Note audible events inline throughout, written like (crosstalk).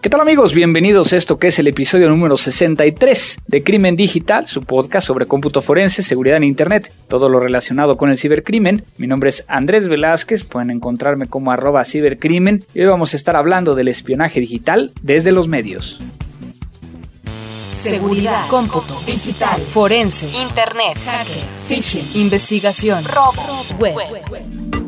¿Qué tal amigos? Bienvenidos a esto que es el episodio número 63 de Crimen Digital, su podcast sobre cómputo forense, seguridad en Internet, todo lo relacionado con el cibercrimen. Mi nombre es Andrés Velázquez, pueden encontrarme como arroba cibercrimen y hoy vamos a estar hablando del espionaje digital desde los medios. Seguridad, cómputo, digital, forense, internet, hacker, phishing, investigación, robo, web.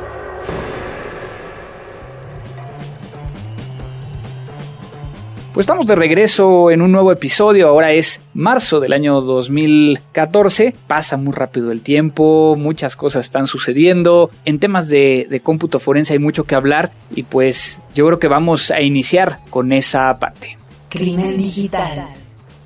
Pues estamos de regreso en un nuevo episodio, ahora es marzo del año 2014, pasa muy rápido el tiempo, muchas cosas están sucediendo, en temas de, cómputo forense hay mucho que hablar y pues yo creo que vamos a iniciar con esa parte. Crimen digital.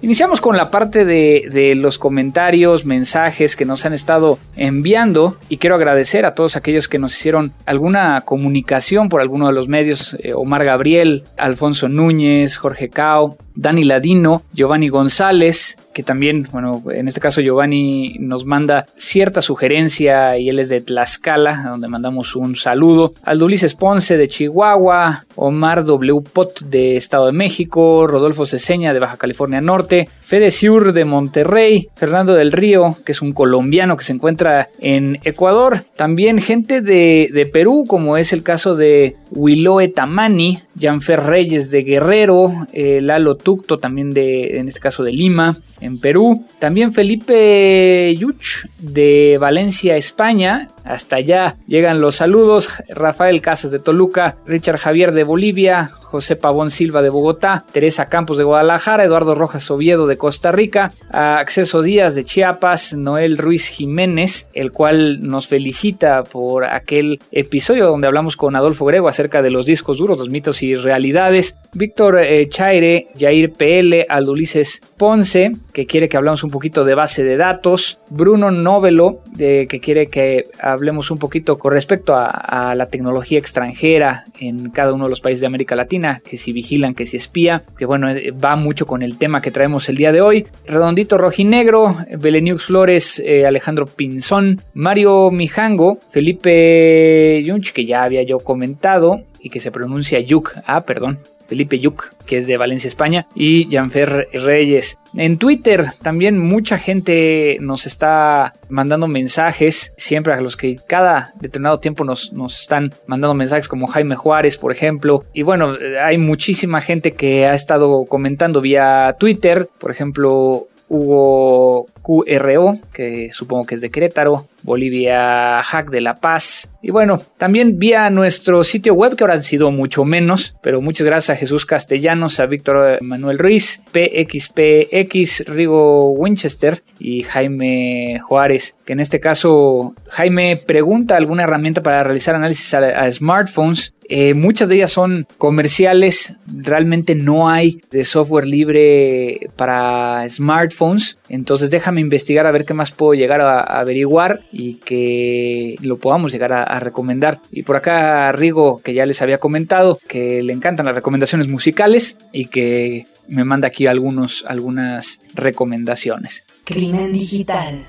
Iniciamos con la parte de, de, los comentarios, mensajes que nos han estado enviando y quiero agradecer a todos aquellos que nos hicieron alguna comunicación por alguno de los medios, eh, Omar Gabriel, Alfonso Núñez, Jorge Cao, Dani Ladino, Giovanni González, que también, bueno, en este caso Giovanni nos manda cierta sugerencia y él es de Tlaxcala, donde mandamos un saludo. Aldo Ulises Ponce de Chihuahua, Omar W. Pot de Estado de México, Rodolfo Ceseña de Baja California Norte, Fede Siur de Monterrey, Fernando del Río, que es un colombiano que se encuentra en Ecuador, también gente de, Perú, como es el caso de Wiloe Tamani, Janfer Reyes de Guerrero, eh, Lalo Tucto también de, en este caso de Lima, en Perú. También Felipe Yuch de Valencia, España. Hasta allá llegan los saludos. Rafael Casas de Toluca, Richard Javier de Bolivia, José Pavón Silva de Bogotá, Teresa Campos de Guadalajara, Eduardo Rojas Oviedo de Costa Rica, Acceso Díaz de Chiapas, Noel Ruiz Jiménez, el cual nos felicita por aquel episodio donde hablamos con Adolfo Grego acerca de los discos duros, los mitos y realidades, Víctor eh, Chaire, Jair PL, Aldulices Ponce, que quiere que hablamos un poquito de base de datos, Bruno Novelo, de, que quiere que hablemos un poquito con respecto a, la tecnología extranjera en cada uno de los países de América Latina, que si vigilan, que si espía, que bueno, va mucho con el tema que traemos el día de hoy. Redondito Rojinegro, Beleniux Flores, eh, Alejandro Pinzón, Mario Mijango, Felipe Yunch, que ya había yo comentado y que se pronuncia Yuk, ah, perdón, Felipe Yuk, que es de Valencia, España, y Janfer Reyes. En Twitter también mucha gente nos está mandando mensajes, siempre a los que cada determinado tiempo nos, nos están mandando mensajes, como Jaime Juárez, por ejemplo. Y bueno, hay muchísima gente que ha estado comentando vía Twitter, por ejemplo, Hugo QRO, que supongo que es de Querétaro, Bolivia Hack de La Paz. Y bueno, también vía nuestro sitio web, que ahora sido mucho menos, pero muchas gracias a Jesús Castellanos, a Víctor Manuel Ruiz, PXPX, Rigo Winchester y Jaime Juárez, que en este caso Jaime pregunta alguna herramienta para realizar análisis a, a smartphones. Eh, muchas de ellas son comerciales, realmente no hay de software libre para smartphones, entonces déjame investigar a ver qué más puedo llegar a, a averiguar y que lo podamos llegar a, a, recomendar. Y por acá Rigo, que ya les había comentado, que le encantan las recomendaciones musicales y que me manda aquí algunos, algunas recomendaciones. Crimen digital.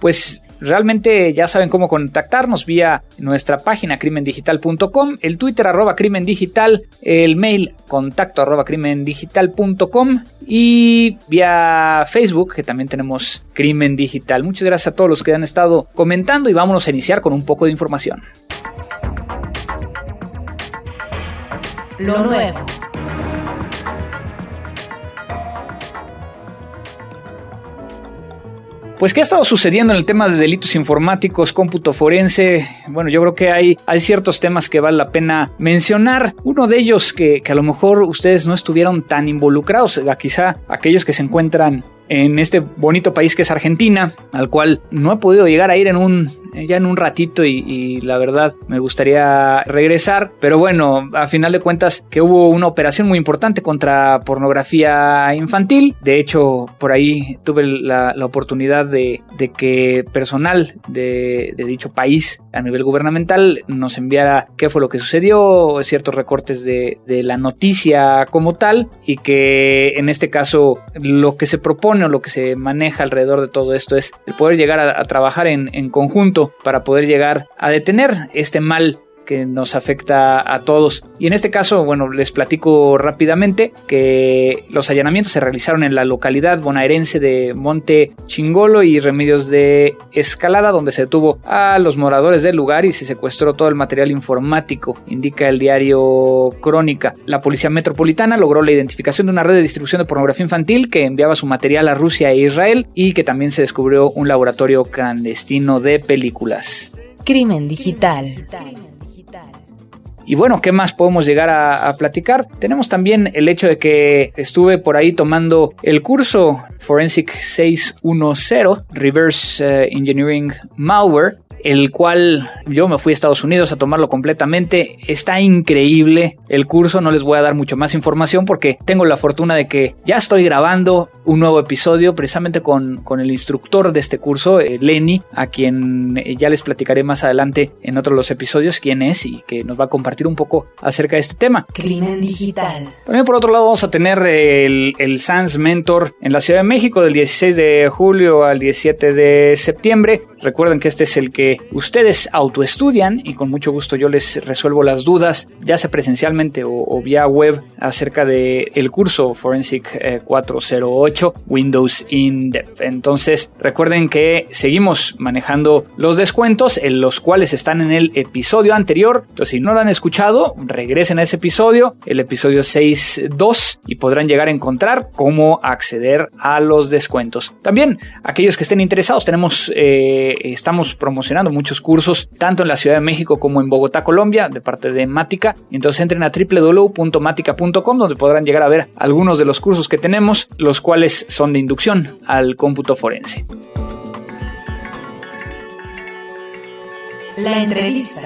Pues Realmente ya saben cómo contactarnos vía nuestra página crimendigital.com, el Twitter arroba crimendigital, el mail contacto arroba crimendigital.com y vía Facebook que también tenemos Crimen Digital. Muchas gracias a todos los que han estado comentando y vámonos a iniciar con un poco de información. Lo nuevo. Pues, ¿qué ha estado sucediendo en el tema de delitos informáticos, cómputo forense? Bueno, yo creo que hay, hay ciertos temas que vale la pena mencionar. Uno de ellos que, que a lo mejor ustedes no estuvieron tan involucrados, quizá aquellos que se encuentran en este bonito país que es Argentina, al cual no he podido llegar a ir en un ya en un ratito y, la verdad me gustaría regresar, pero bueno, a final de cuentas que hubo una operación muy importante contra pornografía infantil, de hecho por ahí tuve la, oportunidad de, que personal de, dicho país a nivel gubernamental nos enviara qué fue lo que sucedió, ciertos recortes de, la noticia como tal y que en este caso lo que se propone o lo que se maneja alrededor de todo esto es el poder llegar a, trabajar en conjunto para poder llegar a detener este mal que nos afecta a todos. Y en este caso, bueno, les platico rápidamente que los allanamientos se realizaron en la localidad bonaerense de Monte Chingolo y Remedios de Escalada, donde se detuvo a los moradores del lugar y se secuestró todo el material informático, indica el diario Crónica. La Policía Metropolitana logró la identificación de una red de distribución de pornografía infantil que enviaba su material a Rusia e Israel y que también se descubrió un laboratorio clandestino de películas. Crimen digital. Y bueno, ¿qué más podemos llegar a, platicar? Tenemos también el hecho de que estuve por ahí tomando el curso Forensic 610, Reverse eh, Engineering Malware, el cual yo me fui a Estados Unidos a tomarlo completamente. Está increíble el curso, no les voy a dar mucho más información porque tengo la fortuna de que ya estoy grabando un nuevo episodio precisamente con, con el instructor de este curso, eh, Lenny, a quien eh, ya les platicaré más adelante en otro de los episodios quién es y que nos va a compartir un poco acerca de este tema. Crimen digital. También por otro lado vamos a tener el, el SANS Mentor en la Ciudad de México del 16 de julio al 17 de septiembre. Recuerden que este es el que ustedes autoestudian y con mucho gusto yo les resuelvo las dudas, ya sea presencialmente o, vía web, acerca del el curso Forensic 408 eh, Windows in Depth. Entonces, recuerden que seguimos manejando los descuentos, en los cuales están en el episodio anterior. Entonces, si no lo han escuchado, regresen a ese episodio, el episodio 6.2, y podrán llegar a encontrar cómo acceder a los descuentos. También, aquellos que estén interesados, tenemos, eh, estamos promocionando muchos cursos, tanto en la Ciudad de México como en Bogotá, Colombia, de parte de Mática. Entonces entren a www.matica.com donde podrán llegar a ver algunos de los cursos que tenemos, los cuales son de inducción al cómputo forense. La entrevista.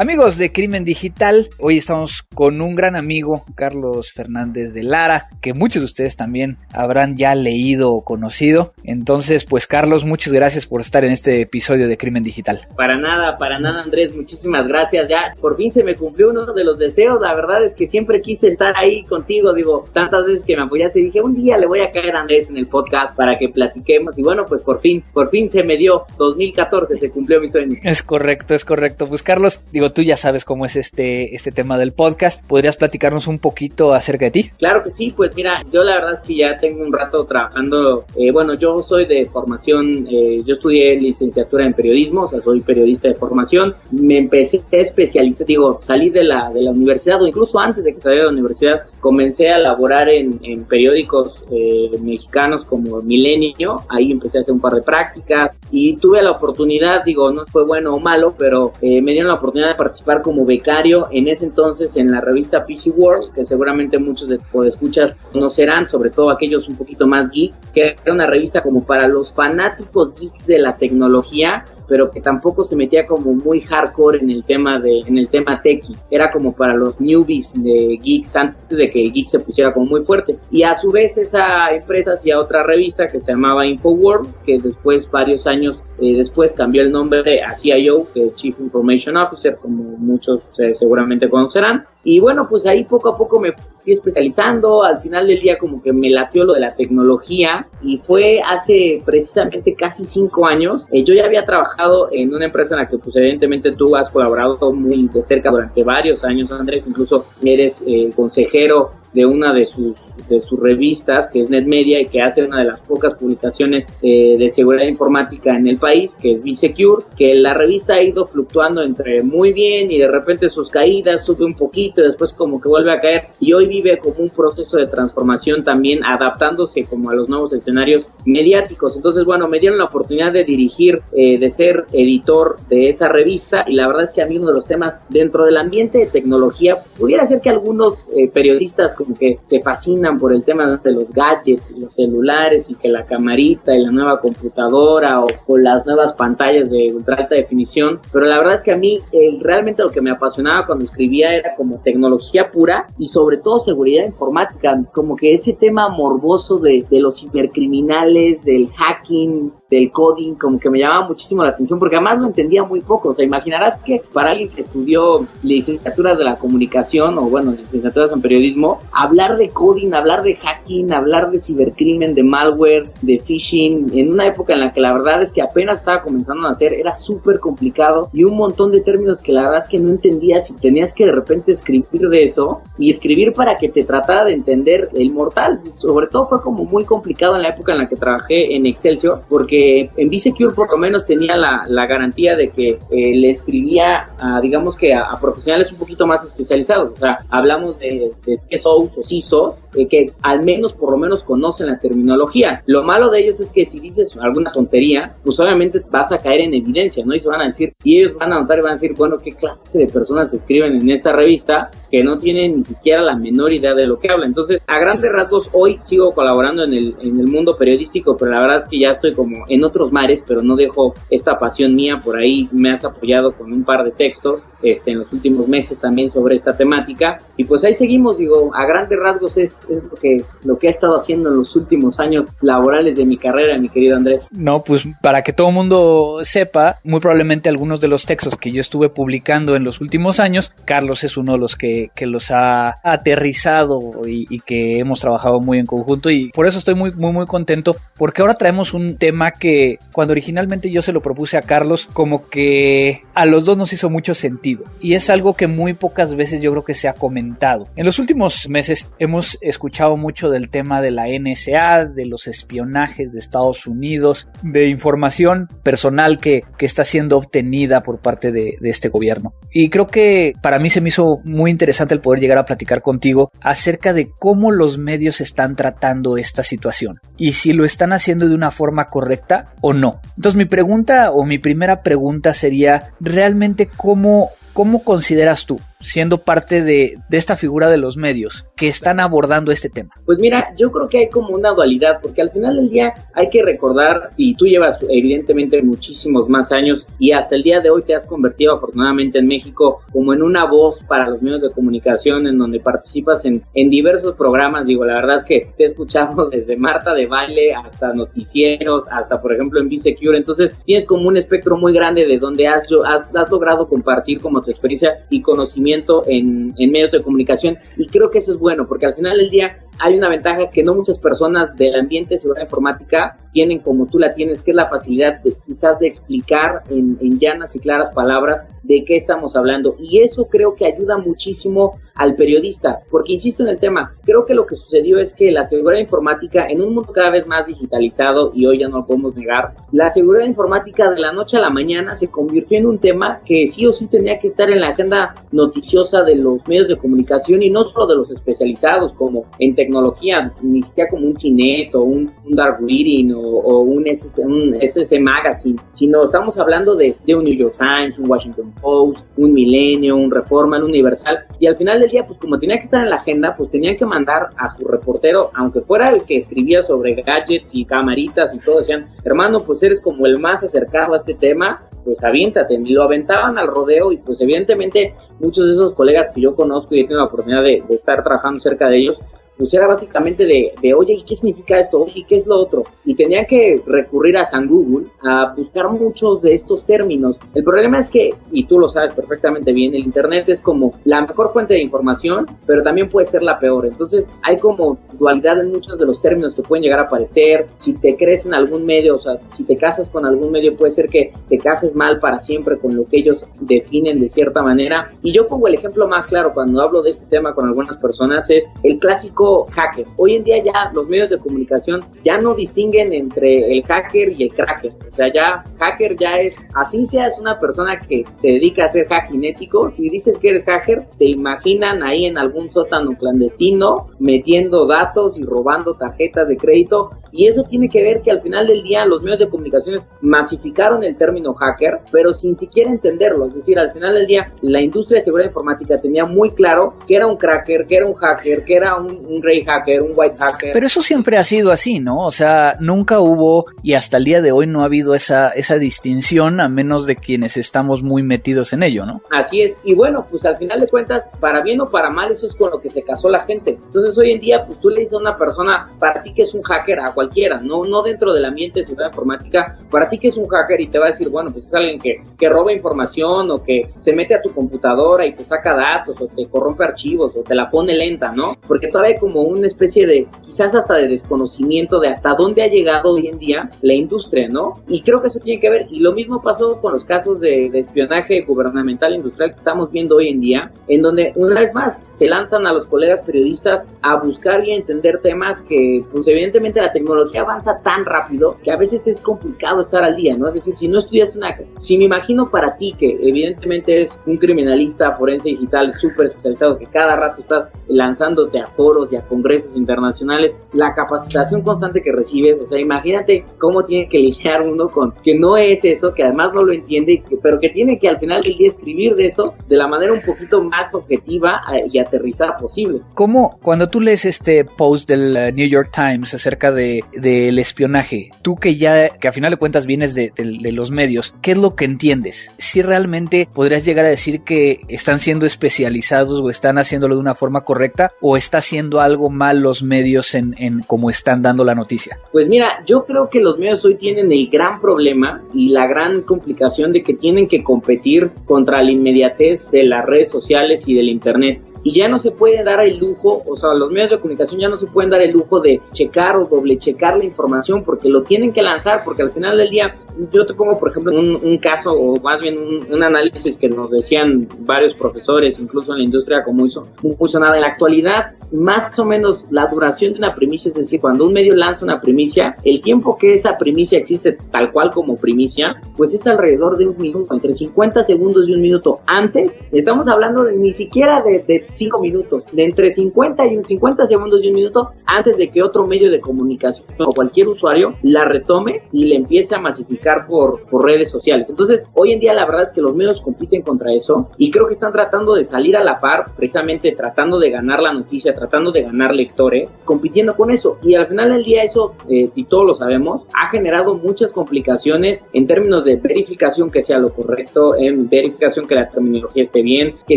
Amigos de Crimen Digital, hoy estamos con un gran amigo, Carlos Fernández de Lara, que muchos de ustedes también habrán ya leído o conocido. Entonces, pues Carlos, muchas gracias por estar en este episodio de Crimen Digital. Para nada, para nada Andrés, muchísimas gracias. Ya por fin se me cumplió uno de los deseos. La verdad es que siempre quise estar ahí contigo. Digo, tantas veces que me apoyaste, dije, un día le voy a caer a Andrés en el podcast para que platiquemos. Y bueno, pues por fin, por fin se me dio. 2014 se cumplió mi sueño. Es correcto, es correcto. Pues Carlos, digo, tú ya sabes cómo es este, este tema del podcast. ¿Podrías platicarnos un poquito acerca de ti? Claro que sí, pues mira, yo la verdad es que ya tengo un rato trabajando, eh, bueno, yo soy de formación, eh, yo estudié licenciatura en periodismo, o sea, soy periodista de formación, me empecé a especializar, digo, salí de la, de la universidad o incluso antes de que saliera de la universidad, comencé a laborar en, en periódicos eh, mexicanos como Milenio, ahí empecé a hacer un par de prácticas y tuve la oportunidad, digo, no fue bueno o malo, pero me dieron la oportunidad participar como becario en ese entonces en la revista PC World, que seguramente muchos de escuchas conocerán, sobre todo aquellos un poquito más geeks, que era una revista como para los fanáticos geeks de la tecnología pero que tampoco se metía como muy hardcore en el tema de en el tema techie. Era como para los newbies de geeks antes de que geek se pusiera como muy fuerte. Y a su vez esa empresa hacía otra revista que se llamaba InfoWorld, que después varios años eh, después cambió el nombre a CIO, que es Chief Information Officer, como muchos eh, seguramente conocerán. Y bueno, pues ahí poco a poco me fui especializando, al final del día como que me latió lo de la tecnología y fue hace precisamente casi cinco años. Eh, yo ya había trabajado en una empresa en la que pues evidentemente tú has colaborado muy de cerca durante varios años, Andrés, incluso eres eh, consejero de una de sus, de sus revistas, que es NetMedia y que hace una de las pocas publicaciones eh, de seguridad informática en el país, que es B-Secure, que la revista ha ido fluctuando entre muy bien y de repente sus caídas sube un poquito después como que vuelve a caer. Y hoy vive como un proceso de transformación también adaptándose como a los nuevos escenarios mediáticos. Entonces, bueno, me dieron la oportunidad de dirigir, eh, de ser editor de esa revista. Y la verdad es que a mí uno de los temas dentro del ambiente de tecnología pudiera ser que algunos eh, periodistas como que se fascinan por el tema de los gadgets y los celulares y que la camarita y la nueva computadora o, las nuevas pantallas de ultra alta definición, pero la verdad es que a mí realmente lo que me apasionaba cuando escribía era como tecnología pura y sobre todo seguridad informática, como que ese tema morboso de, de los cibercriminales, del hacking, del coding, como que me llamaba muchísimo la atención, porque además lo entendía muy poco. O sea, imaginarás que para alguien que estudió licenciaturas de la comunicación, o bueno, licenciaturas en periodismo, hablar de coding, hablar de hacking, hablar de cibercrimen, de malware, de phishing, en una época en la que la verdad es que apenas estaba comenzando a hacer, era súper complicado y un montón de términos que la verdad es que no entendías y tenías que de repente escribir de eso y escribir para que te tratara de entender el mortal. Sobre todo fue como muy complicado en la época en la que trabajé en Excelsior, porque en B-Secure por lo menos tenía la, garantía de que eh, le escribía, a, digamos que a, profesionales un poquito más especializados. O sea, hablamos de, de CISOs o CISOs eh, que al menos por lo menos conocen la terminología. Lo malo de ellos es que si dices alguna tontería, pues obviamente vas a caer en evidencia, ¿no? Y se van a decir, y ellos van a notar y van a decir, bueno, ¿qué clase de personas escriben en esta revista que no tienen ni siquiera la menor idea de lo que hablan? Entonces, a grandes rasgos, hoy sigo colaborando en el, en el mundo periodístico, pero la verdad es que ya estoy como en otros mares, pero no dejo esta pasión mía por ahí. Me has apoyado con un par de textos este, en los últimos meses también sobre esta temática. Y pues ahí seguimos, digo, a grandes rasgos es, es lo, que, lo que he estado haciendo en los últimos años laborales de mi carrera, mi querido Andrés. No, pues para que todo el mundo sepa, muy probablemente algunos de los textos que yo estuve publicando en los últimos años, Carlos es uno de los que, que los ha aterrizado y, y que hemos trabajado muy en conjunto y por eso estoy muy, muy, muy contento porque ahora traemos un tema que cuando originalmente yo se lo propuse a Carlos, como que a los dos nos hizo mucho sentido. Y es algo que muy pocas veces yo creo que se ha comentado. En los últimos meses hemos escuchado mucho del tema de la NSA, de los espionajes de Estados Unidos, de información personal que, que está siendo obtenida por parte de, de este gobierno. Y creo que para mí se me hizo muy interesante el poder llegar a platicar contigo acerca de cómo los medios están tratando esta situación y si lo están haciendo de una forma correcta o no. Entonces mi pregunta o mi primera pregunta sería, ¿realmente cómo, cómo consideras tú siendo parte de, esta figura de los medios que están abordando este tema? Pues mira, yo creo que hay como una dualidad, porque al final del día hay que recordar, y tú llevas evidentemente muchísimos más años y hasta el día de hoy te has convertido afortunadamente en México como en una voz para los medios de comunicación en donde participas en, en diversos programas. Digo, la verdad es que te he escuchado (laughs) desde Marta de baile hasta noticieros, hasta por ejemplo en B-Secure, entonces tienes como un espectro muy grande de donde has, has, has logrado compartir como tu experiencia y conocimiento en, medios de comunicación y creo que eso es bueno porque al final del día hay una ventaja que no muchas personas del ambiente de seguridad informática tienen como tú la tienes, que es la facilidad de quizás de explicar en, en, llanas y claras palabras de qué estamos hablando. Y eso creo que ayuda muchísimo al periodista, porque insisto en el tema, creo que lo que sucedió es que la seguridad informática en un mundo cada vez más digitalizado, y hoy ya no lo podemos negar, la seguridad informática de la noche a la mañana se convirtió en un tema que sí o sí tenía que estar en la agenda noticiosa de los medios de comunicación y no solo de los especializados como en tecnología, ni siquiera como un CINET o un, Dark Reading o, un, SS, un SS Magazine, sino estamos hablando de, un New York Times, un Washington Post, un Milenio, un Reforma, un Universal, y al final del día, pues como tenía que estar en la agenda, pues tenían que mandar a su reportero, aunque fuera el que escribía sobre gadgets y camaritas y todo, decían, hermano, pues eres como el más acercado a este tema, pues aviéntate, y lo aventaban al rodeo y pues evidentemente muchos de esos colegas que yo conozco y he tenido la oportunidad de estar trabajando cerca de ellos, pues era básicamente de, de oye, ¿y qué significa esto? ¿y qué es lo otro? Y tenían que recurrir a San Google a buscar muchos de estos términos. El problema es que, y tú lo sabes perfectamente bien, el Internet es como la mejor fuente de información, pero también puede ser la peor. Entonces hay como dualidad en muchos de los términos que pueden llegar a aparecer. Si te crees en algún medio, o sea, si te casas con algún medio, puede ser que te cases mal para siempre con lo que ellos definen de cierta manera. Y yo pongo el ejemplo más claro cuando hablo de este tema con algunas personas, es el clásico hacker. Hoy en día ya los medios de comunicación ya no distinguen entre el hacker y el cracker. O sea, ya hacker ya es, así seas una persona que se dedica a hacer hacking ético, si dices que eres hacker, te imaginan ahí en algún sótano clandestino metiendo datos y robando tarjetas de crédito y eso tiene que ver que al final del día los medios de comunicaciones masificaron el término hacker, pero sin siquiera entenderlo. Es decir, al final del día la industria de seguridad informática tenía muy claro que era un cracker, que era un hacker, que era un, un rey hacker, un white hacker. Pero eso siempre ha sido así, ¿no? O sea, nunca hubo y hasta el día de hoy no ha habido esa, esa distinción a menos de quienes estamos muy metidos en ello, ¿no? Así es. Y bueno, pues al final de cuentas, para bien o para mal, eso es con lo que se casó la gente. Entonces hoy en día, pues tú le dices a una persona, para ti que es un hacker, a cualquiera, no, no dentro del ambiente de seguridad informática, para ti que es un hacker y te va a decir, bueno, pues es alguien que, que roba información o que se mete a tu computadora y te saca datos o te corrompe archivos o te la pone lenta, ¿no? Porque todavía hay como una especie de, quizás hasta de desconocimiento de hasta dónde ha llegado hoy en día la industria, ¿no? Y creo que eso tiene que ver, y lo mismo pasó con los casos de, de espionaje gubernamental industrial que estamos viendo hoy en día, en donde una vez más se lanzan a los colegas periodistas a buscar y a entender temas que, pues evidentemente la tecnología avanza tan rápido que a veces es complicado estar al día, ¿no? Es decir, si no estudias una... Si me imagino para ti que evidentemente eres un criminalista forense digital súper especializado, que cada rato estás lanzándote a foros y a congresos internacionales, la capacitación constante que recibes, o sea, imagínate cómo tiene que lidiar uno con que no es eso, que además no lo entiende, pero que tiene que al final del día escribir de eso de la manera un poquito más objetiva eh, y aterrizada posible. ¿Cómo, cuando tú lees este post del uh, New York Times acerca de, del espionaje, tú que ya, que a final de cuentas vienes de, de, de los medios, ¿qué es lo que entiendes? Si realmente podrías llegar a decir que están siendo especializados o están haciéndolo de una forma correcta o está haciendo algo mal los medios en, en cómo están dando la noticia? Pues mira, yo creo que los medios hoy tienen el gran problema y la gran complicación de que tienen que competir contra la inmediatez de las redes sociales y del internet y ya no se puede dar el lujo, o sea, los medios de comunicación ya no se pueden dar el lujo de checar o doble checar la información porque lo tienen que lanzar, porque al final del día, yo te pongo por ejemplo un, un caso o más bien un, un, análisis que nos decían varios profesores, incluso en la industria como hizo, puso nada en la actualidad, más o menos la duración de una primicia, es decir, cuando un medio lanza una primicia, el tiempo que esa primicia existe tal cual como primicia, pues es alrededor de un minuto, entre 50 segundos y un minuto. Antes, estamos hablando de, ni siquiera de 5 minutos, de entre 50 y un 50 segundos y un minuto antes de que otro medio de comunicación o cualquier usuario la retome y le empiece a masificar por, por redes sociales. Entonces, hoy en día la verdad es que los medios compiten contra eso y creo que están tratando de salir a la par, precisamente tratando de ganar la noticia, tratando de ganar lectores, compitiendo con eso. Y al final del día eso, eh, y todos lo sabemos, ha generado muchas complicaciones en términos de verificación que sea lo correcto, en verificación que la terminología esté bien, que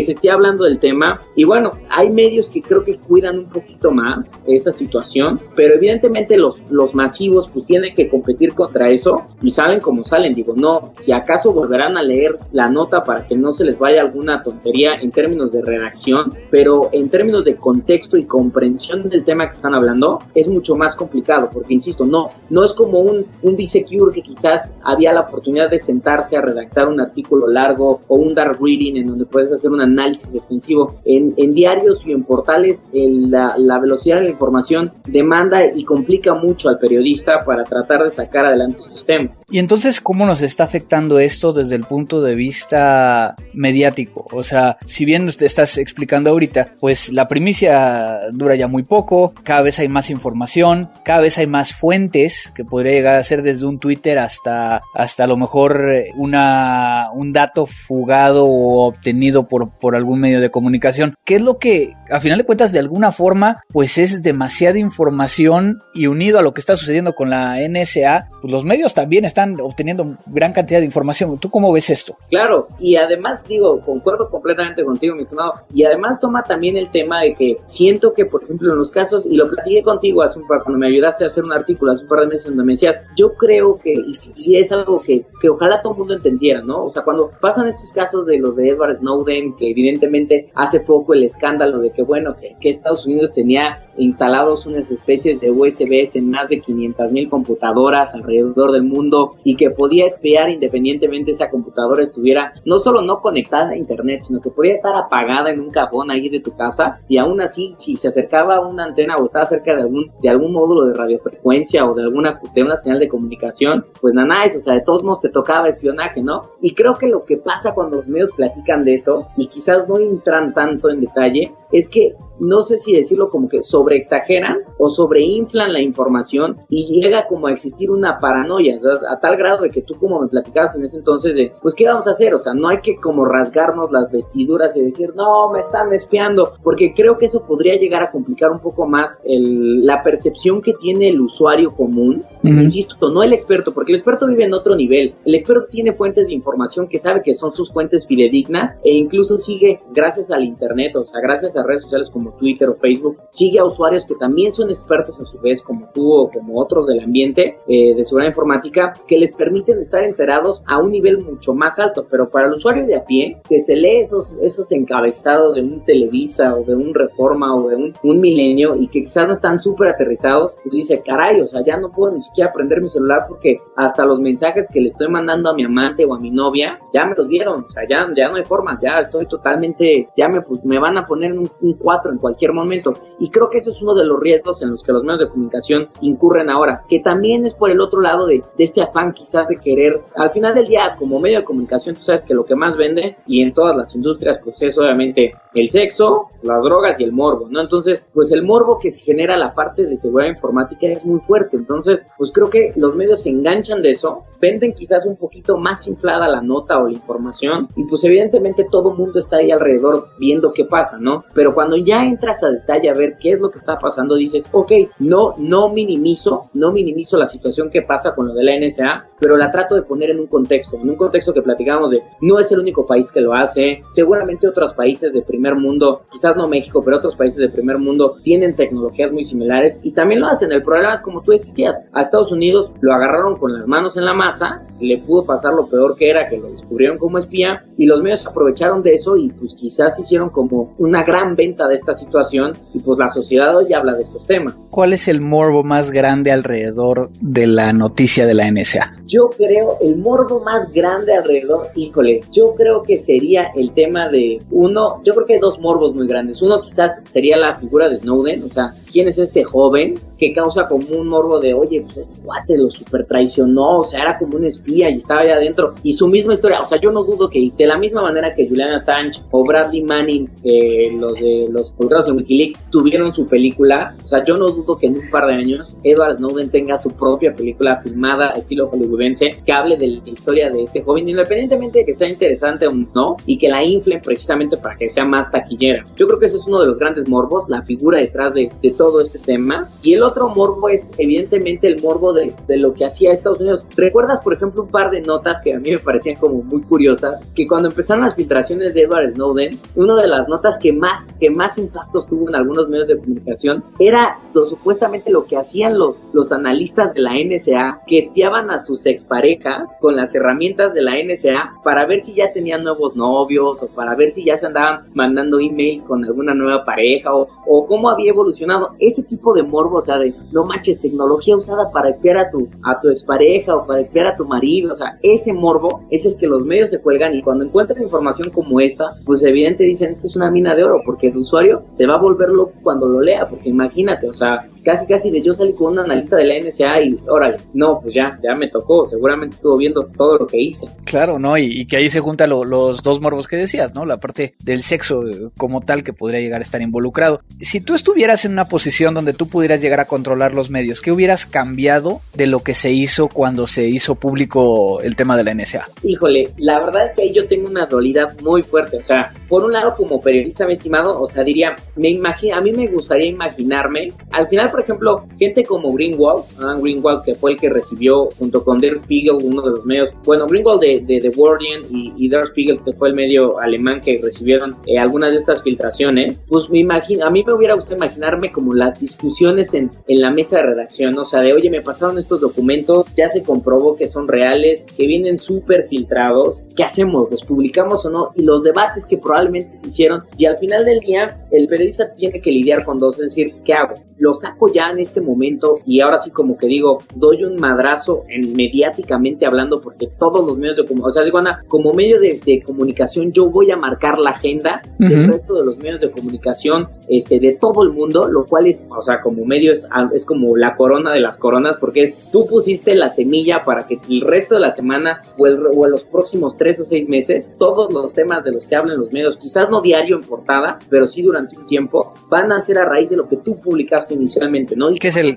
se esté hablando del tema. Y bueno, hay medios que creo que cuidan un poquito más esa situación, pero evidentemente los, los masivos pues tienen que competir contra eso y salen como salen. Digo, no, si acaso volverán a leer la nota para que no se les vaya alguna tontería en términos de redacción, pero en términos de contexto y comprensión del tema que están hablando, es mucho más complicado, porque insisto, no, no es como un, un B-Secure que quizás había la oportunidad de sentarse a redactar un artículo largo o un dark reading en donde puedes hacer un análisis extensivo. En, en diarios y en portales, el, la, la velocidad de la información demanda y complica mucho al periodista para tratar de sacar adelante sus temas. Y entonces, ¿cómo nos está afectando esto desde el punto de vista mediático? O sea, si bien te estás explicando ahorita, pues la primicia dura ya muy poco, cada vez hay más información, cada vez hay más fuentes que podría llegar a ser desde un Twitter hasta, hasta a lo mejor una, un dato fugado o obtenido por, por algún medio de comunicación. ¿qué es lo que, a final de cuentas, de alguna forma, pues es demasiada información y unido a lo que está sucediendo con la NSA, pues los medios también están obteniendo gran cantidad de información. ¿Tú cómo ves esto? Claro, y además digo, concuerdo completamente contigo, mi estimado, y además toma también el tema de que siento que, por ejemplo, en los casos, y lo platiqué contigo hace un par, cuando me ayudaste a hacer un artículo hace un par de meses donde me decías, yo creo que, y, es algo que, que ojalá todo el mundo entendiera, ¿no? O sea, cuando pasan estos casos de los de Edward Snowden, que evidentemente hace poco el escándalo de que, bueno, que Estados Unidos tenía instalados unas especies de USBs en más de 500 mil computadoras alrededor del mundo y que podía espiar independientemente esa computadora estuviera no solo no conectada a internet, sino que podía estar apagada en un cajón ahí de tu casa y aún así si se acercaba a una antena o estaba cerca de algún de algún módulo de radiofrecuencia o de alguna de una señal de comunicación, pues nada, eso, o sea, de todos modos te tocaba espionaje, ¿no? Y creo que lo que pasa cuando los medios platican de eso y quizás no entran tanto en detalle es que no sé si decirlo como que sobreexageran o sobreinflan la información y llega como a existir una paranoia, a tal grado de que tú como me platicabas en ese entonces de, pues ¿qué vamos a hacer? O sea, no hay que como rasgarnos las vestiduras y decir, no, me están espiando, porque creo que eso podría llegar a complicar un poco más el, la percepción que tiene el usuario común, insisto, no el experto, porque el experto vive en otro nivel, el experto tiene fuentes de información que sabe que son sus fuentes fidedignas e incluso sigue gracias al internet, o sea, gracias a redes sociales como Twitter o Facebook, sigue a usuarios que también son expertos a su vez, como tú o como otros del ambiente eh, de seguridad informática, que les permiten estar enterados a un nivel mucho más alto. Pero para el usuario de a pie, que se lee esos, esos encabezados de un Televisa o de un Reforma o de un, un Milenio y que quizás no están súper aterrizados, pues dice, caray, o sea, ya no puedo ni siquiera prender mi celular porque hasta los mensajes que le estoy mandando a mi amante o a mi novia, ya me los vieron, o sea, ya, ya no hay forma, ya estoy totalmente, ya me, pues, me van a poner un, un 4 en cualquier momento. Y creo que eso es uno de los riesgos en los que los medios de comunicación incurren ahora, que también es por el otro lado de, este afán quizás de querer, al final del día, como medio de comunicación, tú sabes que lo que más vende, y en todas las industrias, pues es obviamente el sexo, las drogas y el morbo, ¿no? Entonces, pues el morbo que se genera la parte de seguridad informática es muy fuerte. Entonces, pues creo que los medios se enganchan de eso, venden quizás un poquito más inflada la nota o la información, y pues evidentemente todo el mundo está ahí alrededor viendo qué pasa, ¿no? Pero cuando ya entras a detalle a ver qué es lo que está pasando, dices, ok, no, no minimizo, no minimizo la situación que pasa con lo de la NSA, pero la trato de poner en un contexto, en un contexto que platicamos de, no es el único país que lo hace, seguramente otros países de primer mundo, quizás no México, pero otros países de primer mundo tienen tecnologías muy similares y también lo hacen. El problema es como tú decías, a Estados Unidos lo agarraron con las manos en la masa, le pudo pasar lo peor que era que lo descubrieron como espía y los medios aprovecharon de eso y pues quizás hicieron como una gran venta de esta situación y pues la sociedad hoy habla de estos temas. ¿Cuál es el morbo más grande alrededor de la noticia de la NSA? Yo creo el morbo más grande alrededor, híjole, yo creo que sería el tema de uno, yo creo que hay dos morbos muy grandes. Uno quizás sería la figura de Snowden, o sea, ¿quién es este joven que causa como un morbo de, oye, pues este guate lo super traicionó, o sea, era como un espía y estaba allá adentro. Y su misma historia, o sea, yo no dudo que de la misma manera que Julian Assange o Bradley Manning, eh, los de los contratos de Wikileaks, tuvieron su película, o sea, yo no dudo que en un par de años Edward Snowden tenga su propia película filmada, estilo hollywoodense, que hable de la historia de este joven, independientemente de que sea interesante o no, y que la inflen precisamente para que sea más taquillera. Yo creo que ese es uno de los grandes morbos, la figura detrás de, de todo este tema. Y el otro morbo es evidentemente el morbo de, de, lo que hacía Estados Unidos. ¿Recuerdas, por ejemplo, un par de notas que a mí me parecían como muy curiosas? Que cuando empezaron las filtraciones de Edward Snowden, una de las notas que más, que más impactos tuvo en algunos medios de comunicación era lo, supuestamente lo que hacían los, los analistas de la NSA, que espiaban a sus exparejas con las herramientas de la NSA para ver si ya tenían nuevos novios o para ver si ya se andaban mandando emails con alguna nueva pareja o, o cómo había evolucionado. Ese tipo de morbo, o sea, de no manches, tecnología usada para espiar a tu, a tu expareja o para espiar a tu marido, o sea, ese morbo es el que los medios se cuelgan y cuando encuentran información como esta, pues evidente dicen, esta es una mina de oro, porque el usuario se va a volver loco cuando lo lea, porque imagínate, o sea, casi casi de yo salí con un analista de la NSA y órale, no, pues ya, ya me tocó, seguramente estuvo viendo todo lo que hice. Claro, ¿no? Y, que ahí se juntan los dos morbos que decías, ¿no? La parte del sexo eh, como tal que podría llegar a estar involucrado. Si tú estuvieras en una posición donde tú pudieras llegar a controlar los medios, ¿qué hubieras cambiado de lo que se hizo cuando se hizo público el tema de la NSA? Híjole, la verdad es que ahí yo tengo una dualidad muy fuerte. O sea, por un lado, como periodista, mi estimado, o sea, diría, me imagino, a mí me gustaría imaginarme, al final, por ejemplo, gente como Greenwald, Greenwald, que fue el que recibió junto con Der Spiegel, uno de los medios, bueno, Greenwald de, The Guardian y, Der Spiegel, que fue el medio alemán que recibieron eh, algunas de estas filtraciones, pues me imagino, a mí me hubiera gustado imaginarme como las discusiones en, en la mesa de redacción, o sea, de, oye, me pasaron estos documentos, ya se comprobó que son reales, que vienen súper filtrados, ¿qué hacemos? ¿Los publicamos o no? Y los debates que probablemente se hicieron, y al final del día, el periodista tiene que lidiar con dos, es decir, ¿qué hago? ¿Lo saco ya en este momento y ahora sí como que digo, doy un madrazo en mediáticamente hablando porque todos los medios de comunicación, o sea, digo, Ana, como medio de, comunicación yo voy a marcar la agenda del resto de los medios de comunicación este, de todo el mundo, lo cual es, o sea, como medio es, es como la corona de las coronas porque es, tú pusiste la semilla para que el resto de la semana o, el, o los próximos tres o seis meses, todos los temas de los que hablan los medios, quizás no diario en portada, pero sí durante un tiempo, van a ser a raíz de lo que tú publicaste inicialmente, ¿no? Y ¿Qué, es el,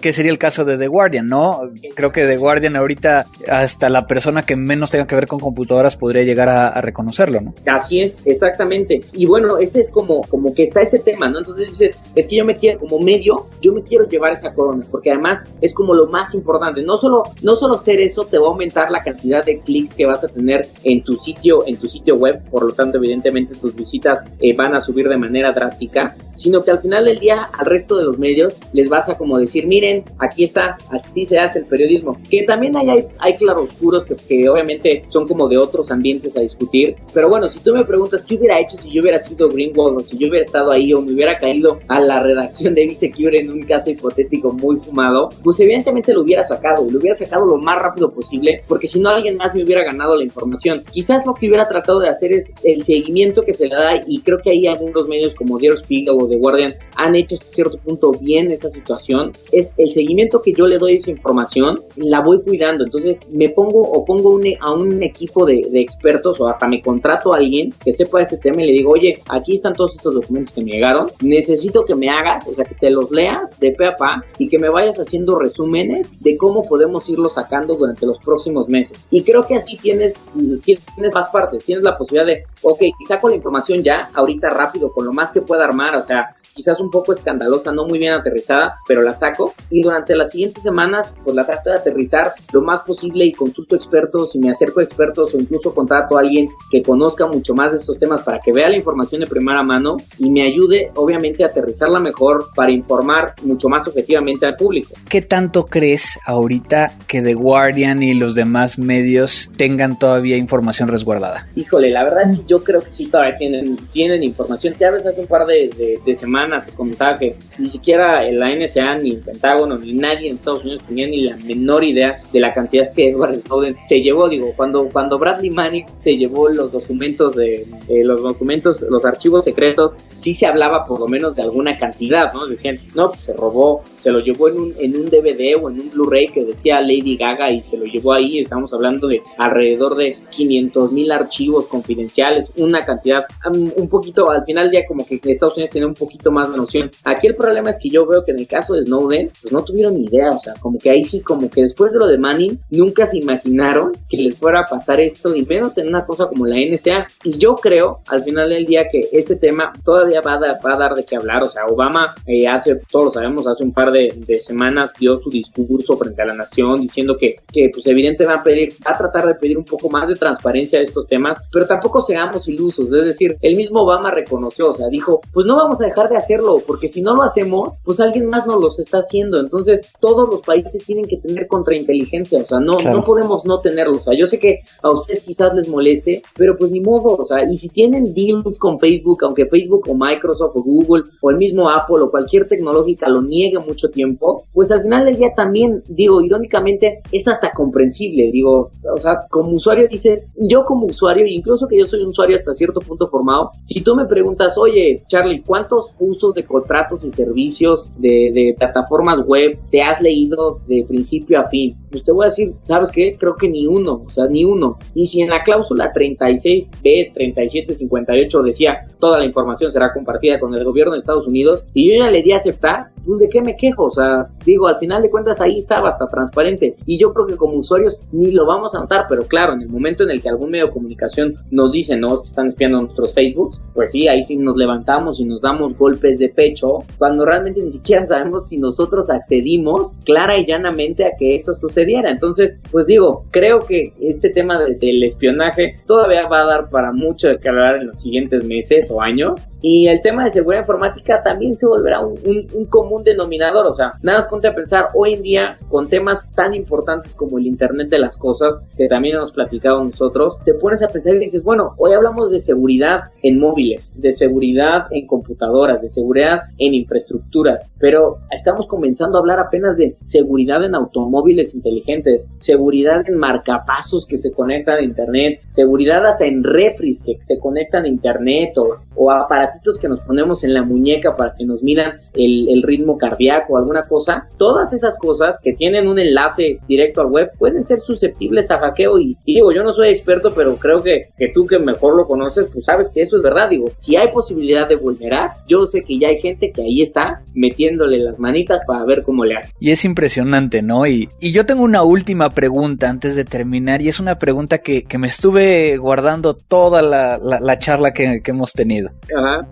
¿Qué sería el caso de The Guardian, no? Creo que The Guardian ahorita, hasta la persona que menos tenga que ver con computadoras podría llegar a, reconocerlo, ¿no? Así es, exactamente. Y bueno, ese es como, como que está ese tema, ¿no? Entonces dices, es que yo me quiero, como medio, yo me quiero llevar esa corona, porque además es como lo más importante. No solo, no solo ser eso te va a aumentar la cantidad de clics que vas a tener en tu sitio, en tu sitio web, por lo tanto, evidentemente tus visitas eh, van a subir de manera drástica, sino que al final del día al resto de los medios les vas a como decir, miren, aquí está, así se hace el periodismo. Que también hay, hay, claroscuros que, que obviamente son como de otros ambientes a discutir, pero bueno, si tú me preguntas qué hubiera hecho si yo hubiera sido Greenwald o si yo hubiera estado ahí o me hubiera caído a la redacción de Secure en un caso hipotético muy fumado, pues evidentemente lo hubiera sacado, lo hubiera sacado lo más rápido posible, porque si no alguien más me hubiera ganado la información. Quizás lo que hubiera tratado de hacer es el seguimiento que se le da y creo que hay algunos medios como Der Spiegel o The Guardian han hecho hasta cierto punto bien esa situación. Es el seguimiento que yo le doy a esa información, la voy cuidando. Entonces me pongo o pongo a un equipo de, expertos o hasta me contrato a alguien que sepa este tema y le digo, oye, aquí están todos estos documentos que me llegaron. Necesito que me hagas, o sea, que te los leas de pe a pa y que me vayas haciendo resúmenes de cómo podemos irlo sacando durante los próximos meses. Y creo que así tienes, tienes más partes. Tienes la posibilidad de, ok, saco la información ya, ahorita rápido, con lo más que pueda armar, o sea, quizás un poco escandalosa, no muy bien aterrizada, pero la saco y durante las siguientes semanas pues la trato de aterrizar lo más posible y consulto expertos y me acerco a expertos o incluso contrato a alguien que conozca mucho más de estos temas para que vea la información de primera mano y me ayude obviamente a aterrizarla mejor para informar mucho más objetivamente al público. ¿Qué tanto crees ahorita que The Guardian y los demás medios tengan todavía información resguardada? Híjole, la verdad es que yo creo que sí todavía tienen, tienen información. Ya ves hace un par de, de semanas se comentaba que ni siquiera la NSA, ni el Pentágono, ni nadie en Estados Unidos tenía ni la menor idea de la cantidad que Edward Snowden se llevó. Digo, cuando, cuando Bradley Manning se llevó los documentos de los documentos, los archivos secretos, sí se hablaba por lo menos de alguna cantidad, ¿no? Decían, no, pues se robó, se lo llevó en un, en un DVD o en un Blu-ray que decía Lady Gaga y se lo llevó ahí. Estamos hablando de alrededor de 500 mil archivos confidenciales, una cantidad um, un poquito, al final ya como que Estados Unidos tenía un poquito más de noción. Aquí el problema es que yo veo que en el caso de Snowden, pues no tuvieron ni idea, o sea, como que ahí sí, como que después de lo de Manning, nunca se imaginaron que les fuera a pasar esto, y menos en una cosa como la NSA. Y yo creo, al final del día, que este tema todavía va a dar, va a dar de qué hablar. O sea, Obama eh, hace, todos lo sabemos, hace un par de, semanas dio su discurso frente a la nación diciendo que, que pues evidentemente va a pedir, va a tratar de pedir un poco más de transparencia de estos temas, pero tampoco seamos ilusos. Es decir, el mismo Obama reconoció, o sea, dijo, pues no vamos a dejar de hacerlo, porque si no lo hacemos, pues alguien más nos los está haciendo. Entonces, todos los países tienen que tener contrainteligencia, o sea, no, no podemos no tenerlo. O sea, yo sé que a ustedes quizás les moleste, pero pues ni modo, o sea, y si tienen deals con Facebook, aunque Facebook o Microsoft o Google o el mismo Apple o cualquier tecnológica lo niegue mucho tiempo, pues al final del día también, digo, irónicamente, es hasta comprensible, digo, o sea, como usuario dices, yo como usuario, incluso que yo soy un usuario hasta cierto punto formado, si tú me preguntas, oye, Charlie, ¿cuántos uso de contratos y servicios de, de plataformas web te has leído de principio a fin? Pues te voy a decir, ¿sabes qué? Creo que ni uno, o sea, ni uno. Y si en la cláusula 36B, 3758 decía toda la información será compartida con el gobierno de Estados Unidos y yo ya le di a aceptar, pues de qué me quejo, o sea, digo, al final de cuentas ahí estaba hasta transparente y yo creo que como usuarios ni lo vamos a notar, pero claro, en el momento en el que algún medio de comunicación nos dice, no, que están espiando nuestros Facebooks, pues sí, ahí sí nos levantamos y nos damos golpes de pecho, cuando realmente ni siquiera sabemos si nosotros accedimos clara y llanamente a que eso sucediera. Entonces, pues digo, creo que este tema del espionaje todavía va a dar para mucho de que hablar en los siguientes meses o años. Y el tema de seguridad informática también se volverá un, un, común denominador. O sea, nada más ponte a pensar hoy en día con temas tan importantes como el Internet de las Cosas, que también hemos platicado nosotros, te pones a pensar y dices, bueno, hoy hablamos de seguridad en móviles, de seguridad en computadoras, seguridad en infraestructuras, pero estamos comenzando a hablar apenas de seguridad en automóviles inteligentes, seguridad en marcapasos que se conectan a Internet, seguridad hasta en refris que se conectan a Internet o, o aparatitos que nos ponemos en la muñeca para que nos midan el, el ritmo cardíaco alguna cosa. Todas esas cosas que tienen un enlace directo al web pueden ser susceptibles a hackeo y, digo, yo no soy experto, pero creo que, que tú que mejor lo conoces, pues sabes que eso es verdad. Digo, si hay posibilidad de vulnerar, yo sé que ya hay gente que ahí está metiéndole las manitas para ver cómo le hace. Y es impresionante, ¿no? Y, y yo tengo una última pregunta antes de terminar y es una pregunta que, que me estuve guardando toda la, la, charla que, que, hemos tenido.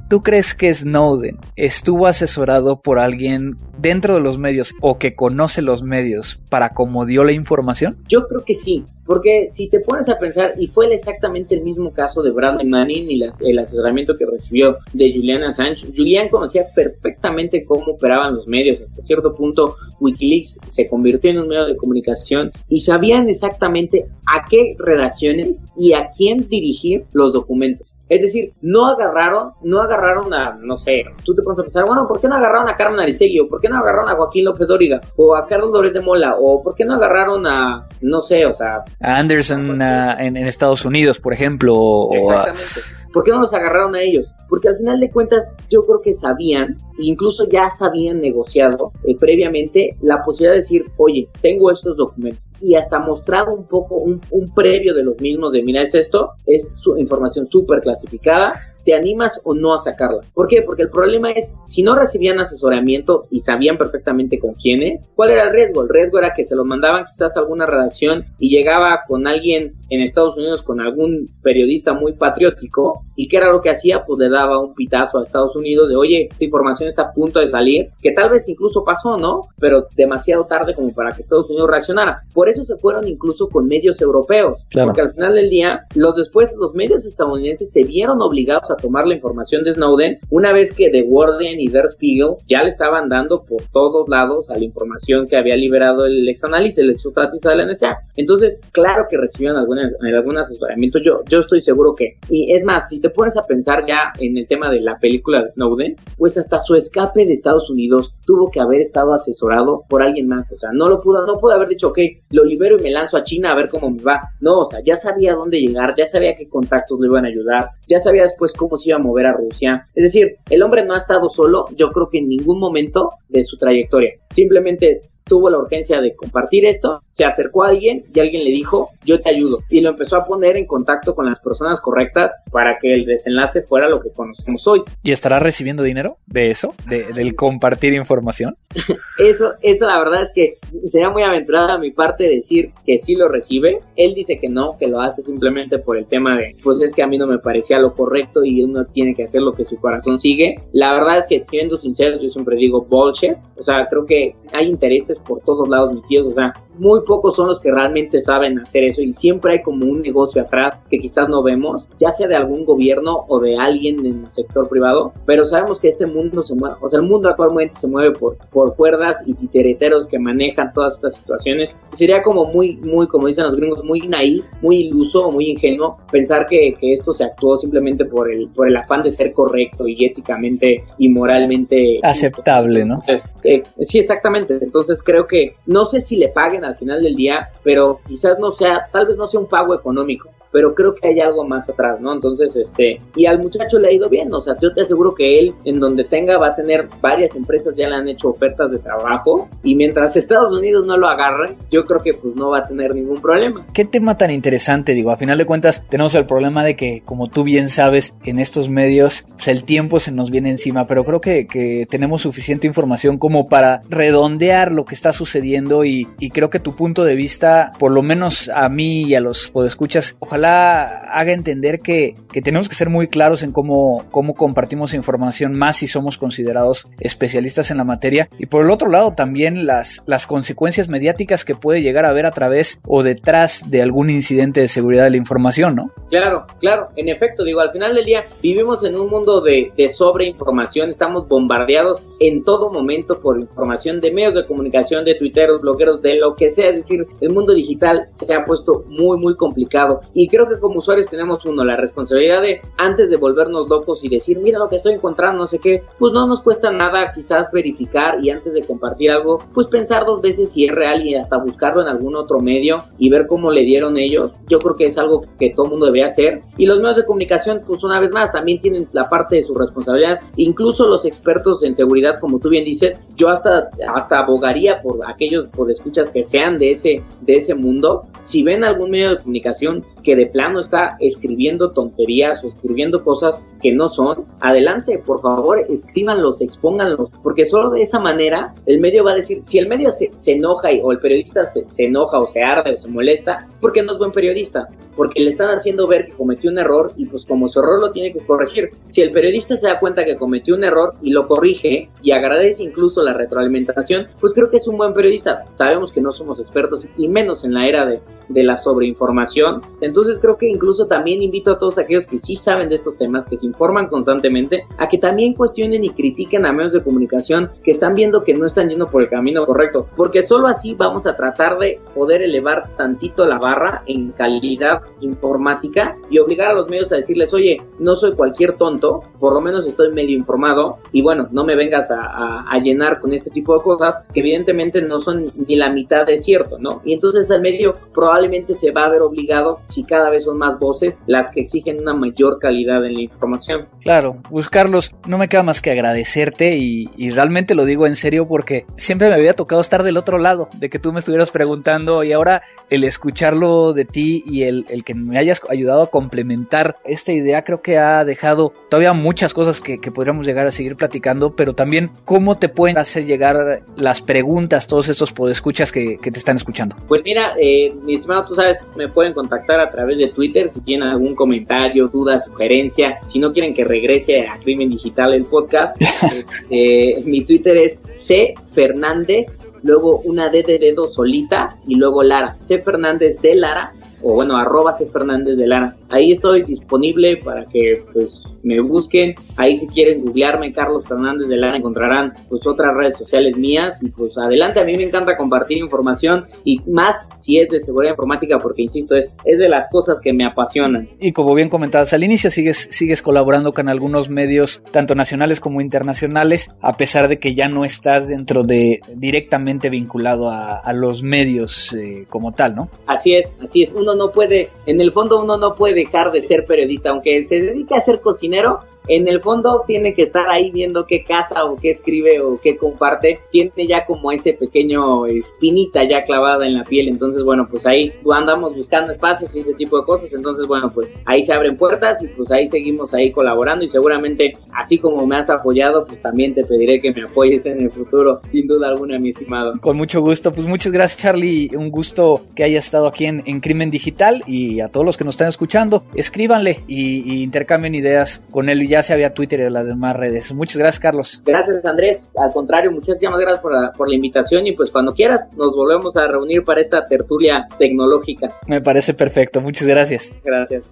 ¿Tú crees que Snowden estuvo asesorado por alguien dentro de los medios o que conoce los medios para cómo dio la información? Yo creo que sí. Porque si te pones a pensar, y fue exactamente el mismo caso de Bradley Manning y el asesoramiento que recibió de Julian Assange, Julian conocía perfectamente cómo operaban los medios. Hasta cierto punto, Wikileaks se convirtió en un medio de comunicación y sabían exactamente a qué redacciones y a quién dirigir los documentos. Es decir, no agarraron, no agarraron a, no sé, tú te pones a pensar, bueno, ¿por qué no agarraron a Carmen Aristegui? ¿O por qué no agarraron a Joaquín López Dóriga? ¿O a Carlos Lórez de Mola? ¿O por qué no agarraron a, no sé, o sea... A Anderson en, Estados Unidos, por ejemplo. Exactamente. ¿Por qué no los agarraron a ellos? Porque al final de cuentas yo creo que sabían, incluso ya habían negociado eh, previamente la posibilidad de decir, oye, tengo estos documentos y hasta mostrado un poco un, un previo de los mismos de mira es esto, es su información súper clasificada, ¿te animas o no a sacarla? ¿Por qué? Porque el problema es, si no recibían asesoramiento y sabían perfectamente con quiénes, ¿cuál era el riesgo? El riesgo era que se lo mandaban quizás a alguna redacción y llegaba con alguien en Estados Unidos, con algún periodista muy patriótico, y ¿qué era lo que hacía? Pues le daba un pitazo a Estados Unidos de, oye, esta información está a punto de salir, que tal vez incluso pasó, ¿no? Pero demasiado tarde como para que Estados Unidos reaccionara. Por eso se fueron incluso con medios europeos, porque al final del día, los después, los medios estadounidenses se vieron obligados a tomar la información de Snowden una vez que The Guardian y Der Spiegel ya le estaban dando por todos lados a la información que había liberado el ex analista, el ex de la NSA. Entonces, claro que recibieron algún, algún asesoramiento. Yo, yo estoy seguro que. Y es más, si te pones a pensar ya en el tema de la película de Snowden, pues hasta su escape de Estados Unidos tuvo que haber estado asesorado por alguien más. O sea, no lo pudo, no pudo haber dicho, ok, lo libero y me lanzo a China a ver cómo me va. No, o sea, ya sabía dónde llegar, ya sabía qué contactos le iban a ayudar, ya sabía después cómo se iba a mover a Rusia. Es decir, el hombre no ha estado solo, yo creo que en ningún momento de su trayectoria. Simplemente tuvo la urgencia de compartir esto, se acercó a alguien y alguien le dijo, yo te ayudo. Y lo empezó a poner en contacto con las personas correctas para que el desenlace fuera lo que conocemos hoy. ¿Y estará recibiendo dinero de eso? De, del compartir información? (laughs) eso, eso la verdad es que sería muy aventurada a mi parte decir que sí lo recibe. Él dice que no, que lo hace simplemente por el tema de, pues es que a mí no me parecía lo correcto y uno tiene que hacer lo que su corazón sigue. La verdad es que siendo sinceros, yo siempre digo bullshit. O sea, creo que hay intereses por todos lados metidos, o sea, muy pocos son los que realmente saben hacer eso y siempre hay como un negocio atrás que quizás no vemos, ya sea de algún gobierno o de alguien en el sector privado, pero sabemos que este mundo se mueve, o sea, el mundo actualmente se mueve por, por cuerdas y titereteros que manejan todas estas situaciones. sería como muy, muy, como dicen los gringos, muy naif, muy iluso, muy ingenuo pensar que, que esto se actuó simplemente por el, por el afán de ser correcto y éticamente y moralmente aceptable, ¿no? Eh, sí, exactamente. Entonces creo que no sé si le paguen al final del día, pero quizás no sea, tal vez no sea un pago económico, pero creo que hay algo más atrás, ¿no? Entonces, este, y al muchacho le ha ido bien, o sea, yo te aseguro que él, en donde tenga, va a tener varias empresas, ya le han hecho ofertas de trabajo, y mientras Estados Unidos no lo agarre, yo creo que pues no va a tener ningún problema. Qué tema tan interesante, digo, a final de cuentas tenemos el problema de que, como tú bien sabes, en estos medios, pues el tiempo se nos viene encima, pero creo que, que tenemos suficiente información como para redondear lo que está sucediendo y, y creo que tu punto de vista, por lo menos a mí y a los podescuchas, ojalá haga entender que, que tenemos que ser muy claros en cómo, cómo compartimos información, más si somos considerados especialistas en la materia. Y por el otro lado, también las, las consecuencias mediáticas que puede llegar a haber a través o detrás de algún incidente de seguridad de la información, ¿no? Claro, claro, en efecto, digo, al final del día vivimos en un mundo de, de sobreinformación, estamos bombardeados en todo momento por información de medios de comunicación, de tuiteros, blogueros, de lo que sea, es decir, el mundo digital se ha puesto muy, muy complicado y creo que como usuarios tenemos uno, la responsabilidad de antes de volvernos locos y decir, mira lo que estoy encontrando, no sé qué, pues no nos cuesta nada quizás verificar y antes de compartir algo, pues pensar dos veces si es real y hasta buscarlo en algún otro medio y ver cómo le dieron ellos. Yo creo que es algo que todo mundo debe hacer. Y los medios de comunicación, pues una vez más, también tienen la parte de su responsabilidad. Incluso los expertos en seguridad, como tú bien dices, yo hasta, hasta abogaría por aquellos por escuchas que sean de ese, de ese mundo. Si ven algún medio de comunicación que de plano está escribiendo tonterías o escribiendo cosas que no son, adelante, por favor, escríbanlos, expónganlos, porque solo de esa manera el medio va a decir, si el medio se, enoja y, o el periodista se, se, enoja o se arde o se molesta, es porque no es buen periodista, porque le están haciendo ver que cometió un error y pues como su error lo tiene que corregir. Si el periodista se da cuenta que cometió un error y lo corrige y agradece incluso la retroalimentación, pues creo que es un buen periodista. Sabemos que no somos expertos y menos en la era de, de la sobreinformación. Entonces creo que incluso también invito a todos aquellos que sí saben de estos temas, que se informan constantemente, a que también cuestionen y critiquen a medios de comunicación que están viendo que no están yendo por el camino correcto, porque solo así vamos a tratar de poder elevar tantito la barra en calidad informática y obligar a los medios a decirles, oye, no soy cualquier tonto, por lo menos estoy medio informado y bueno, no me vengas a, llenar con este tipo de cosas que evidentemente no son ni la mitad de cierto, ¿no? Y entonces el medio probablemente se va a ver obligado si cada vez son más voces las que exigen una mayor calidad en la información. Claro, buscarlos, no me queda más que agradecerte y, realmente lo digo en serio porque siempre me había tocado estar del otro lado, de que tú me estuvieras preguntando y ahora el escucharlo de ti y el, el que me hayas ayudado a complementar esta idea creo que ha dejado todavía muchas cosas que, que podríamos llegar a seguir platicando, pero también cómo te pueden hacer llegar las preguntas, todos estos podescuchas que, que te están escuchando. Pues mira, eh, mi estimado, tú sabes, me pueden contactar a través de Twitter si tienen algún comentario, duda, sugerencia, si no quieren que regrese a Crimen Digital el podcast, (laughs) eh, mi Twitter es C Fernández, luego una D de dedo solita y luego Lara, C Fernández de Lara o bueno, arroba C Fernández de Lara. Ahí estoy disponible para que pues me busquen. Ahí si quieren googlearme Carlos Fernández de Lara encontrarán pues otras redes sociales mías y pues adelante. A mí me encanta compartir información y más si es de seguridad informática porque insisto es, es de las cosas que me apasionan. Y como bien comentabas al inicio sigues, sigues colaborando con algunos medios tanto nacionales como internacionales a pesar de que ya no estás dentro de directamente vinculado a, a los medios eh, como tal, ¿no? Así es, así es. Uno no puede, en el fondo uno no puede dejar de ser periodista, aunque se dedique a ser cocinero, en el fondo tiene que estar ahí viendo qué casa o qué escribe o qué comparte, tiene ya como ese pequeño espinita ya clavada en la piel, entonces bueno, pues ahí andamos buscando espacios y ese tipo de cosas, entonces bueno, pues ahí se abren puertas y pues ahí seguimos ahí colaborando. Y seguramente así como me has apoyado, pues también te pediré que me apoyes en el futuro, sin duda alguna, mi estimado. Con mucho gusto, pues muchas gracias Charlie, un gusto que haya estado aquí en, en Crimen Digital y a todos los que nos están escuchando, escríbanle y, y intercambien ideas con él y ya sea vía Twitter y las demás redes. Muchas gracias, Carlos. Gracias, Andrés. Al contrario, muchísimas gracias por la, por la invitación y pues cuando quieras nos volvemos a reunir para esta tertulia tecnológica. Me parece perfecto. Muchas gracias. Gracias.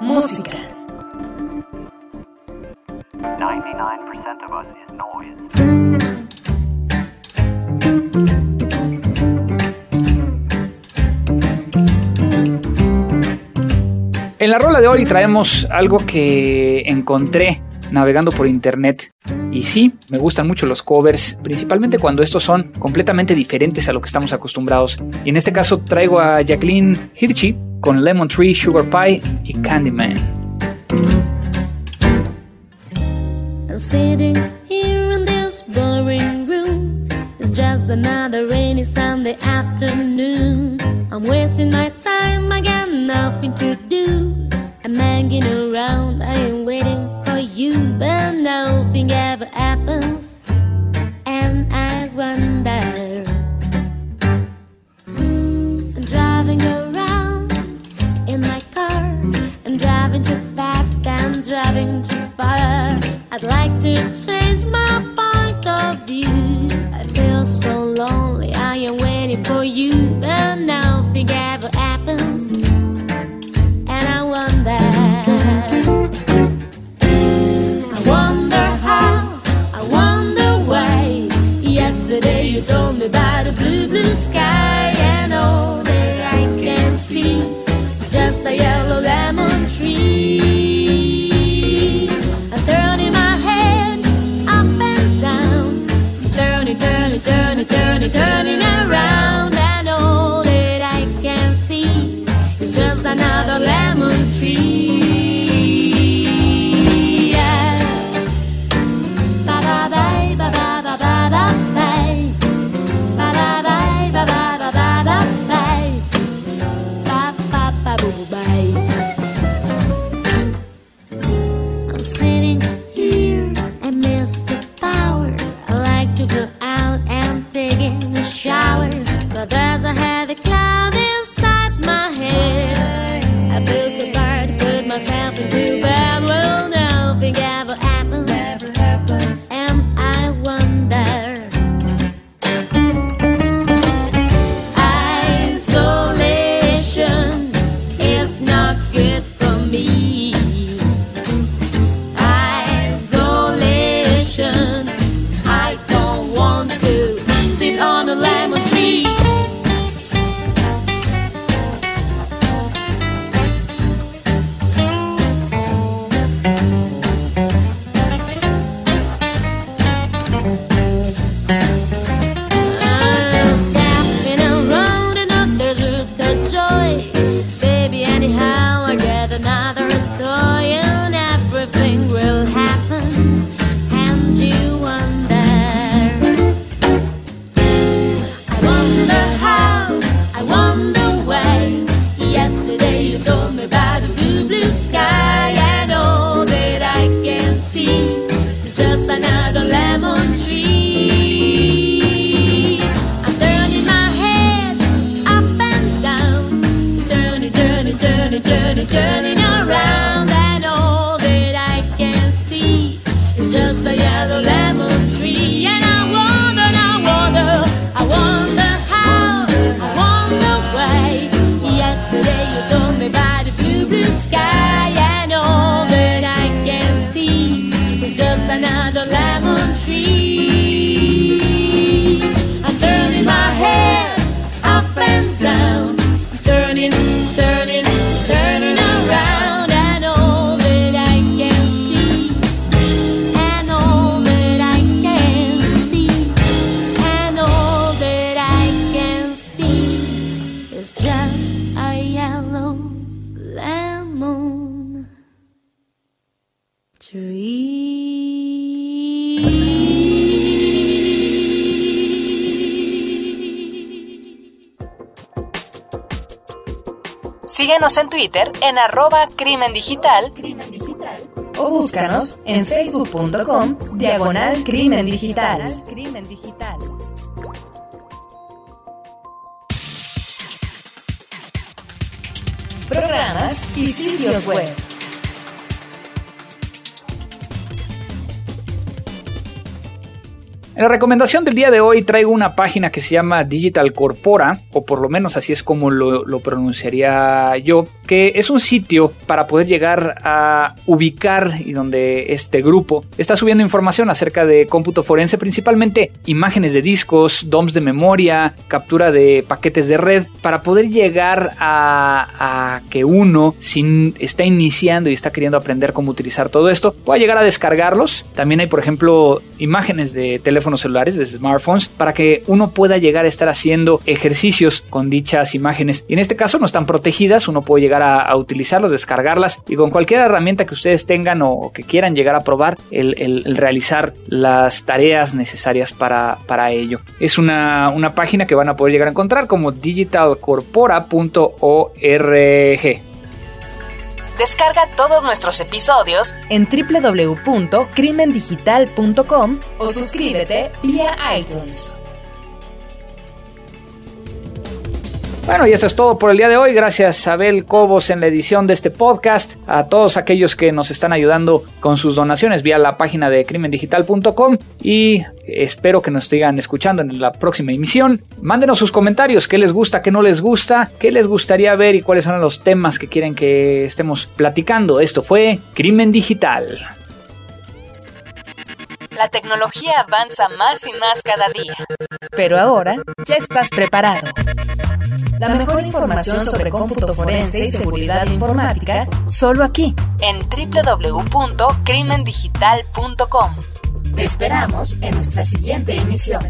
Música. 99% of us is noise. En la rola de hoy traemos algo que encontré navegando por internet Y sí, me gustan mucho los covers, principalmente cuando estos son completamente diferentes a lo que estamos acostumbrados. Y en este caso traigo a Jacqueline Hirschi con Lemon Tree, Sugar Pie y Candyman. sitting here in this boring room. It's just another rainy Sunday afternoon. I'm wasting my time, I got nothing to do. I'm hanging around, I am waiting for you, but nothing ever happens. And I wonder. Mm, I'm driving around in my car. I'm driving too fast, I'm driving too far. I'd like to change my point of view. I feel so lonely, I am waiting for you, but nothing Síguenos en Twitter en arroba crimen digital o búscanos en facebook.com diagonal crimen digital. Programas y sitios web. En la recomendación del día de hoy traigo una página que se llama Digital Corpora, o por lo menos así es como lo, pronunciaría yo, que es un sitio para poder llegar a ubicar y donde este grupo está subiendo información acerca de cómputo forense, principalmente imágenes de discos, DOMs de memoria, captura de paquetes de red, para poder llegar a, a que uno, si está iniciando y está queriendo aprender cómo utilizar todo esto, pueda llegar a descargarlos. También hay, por ejemplo, imágenes de teléfonos celulares, de smartphones, para que uno pueda llegar a estar haciendo ejercicios con dichas imágenes. Y en este caso no están protegidas, uno puede llegar a, utilizarlos, descargarlas y con cualquier herramienta que ustedes tengan o que quieran llegar a probar, el, el- el realizar las tareas necesarias para, para ello. Es una, una página que van a poder llegar a encontrar como digitalcorpora.org. Descarga todos nuestros episodios en www.crimendigital.com o suscríbete vía iTunes. Bueno, y eso es todo por el día de hoy. Gracias a Abel Cobos en la edición de este podcast. A todos aquellos que nos están ayudando con sus donaciones vía la página de crimendigital.com. Y espero que nos sigan escuchando en la próxima emisión. Mándenos sus comentarios. ¿Qué les gusta? ¿Qué no les gusta? ¿Qué les gustaría ver? ¿Y cuáles son los temas que quieren que estemos platicando? Esto fue Crimen Digital. La tecnología avanza más y más cada día. Pero ahora ya estás preparado. La mejor información sobre cómputo forense y seguridad informática solo aquí en www.crimendigital.com. Te esperamos en nuestra siguiente emisión.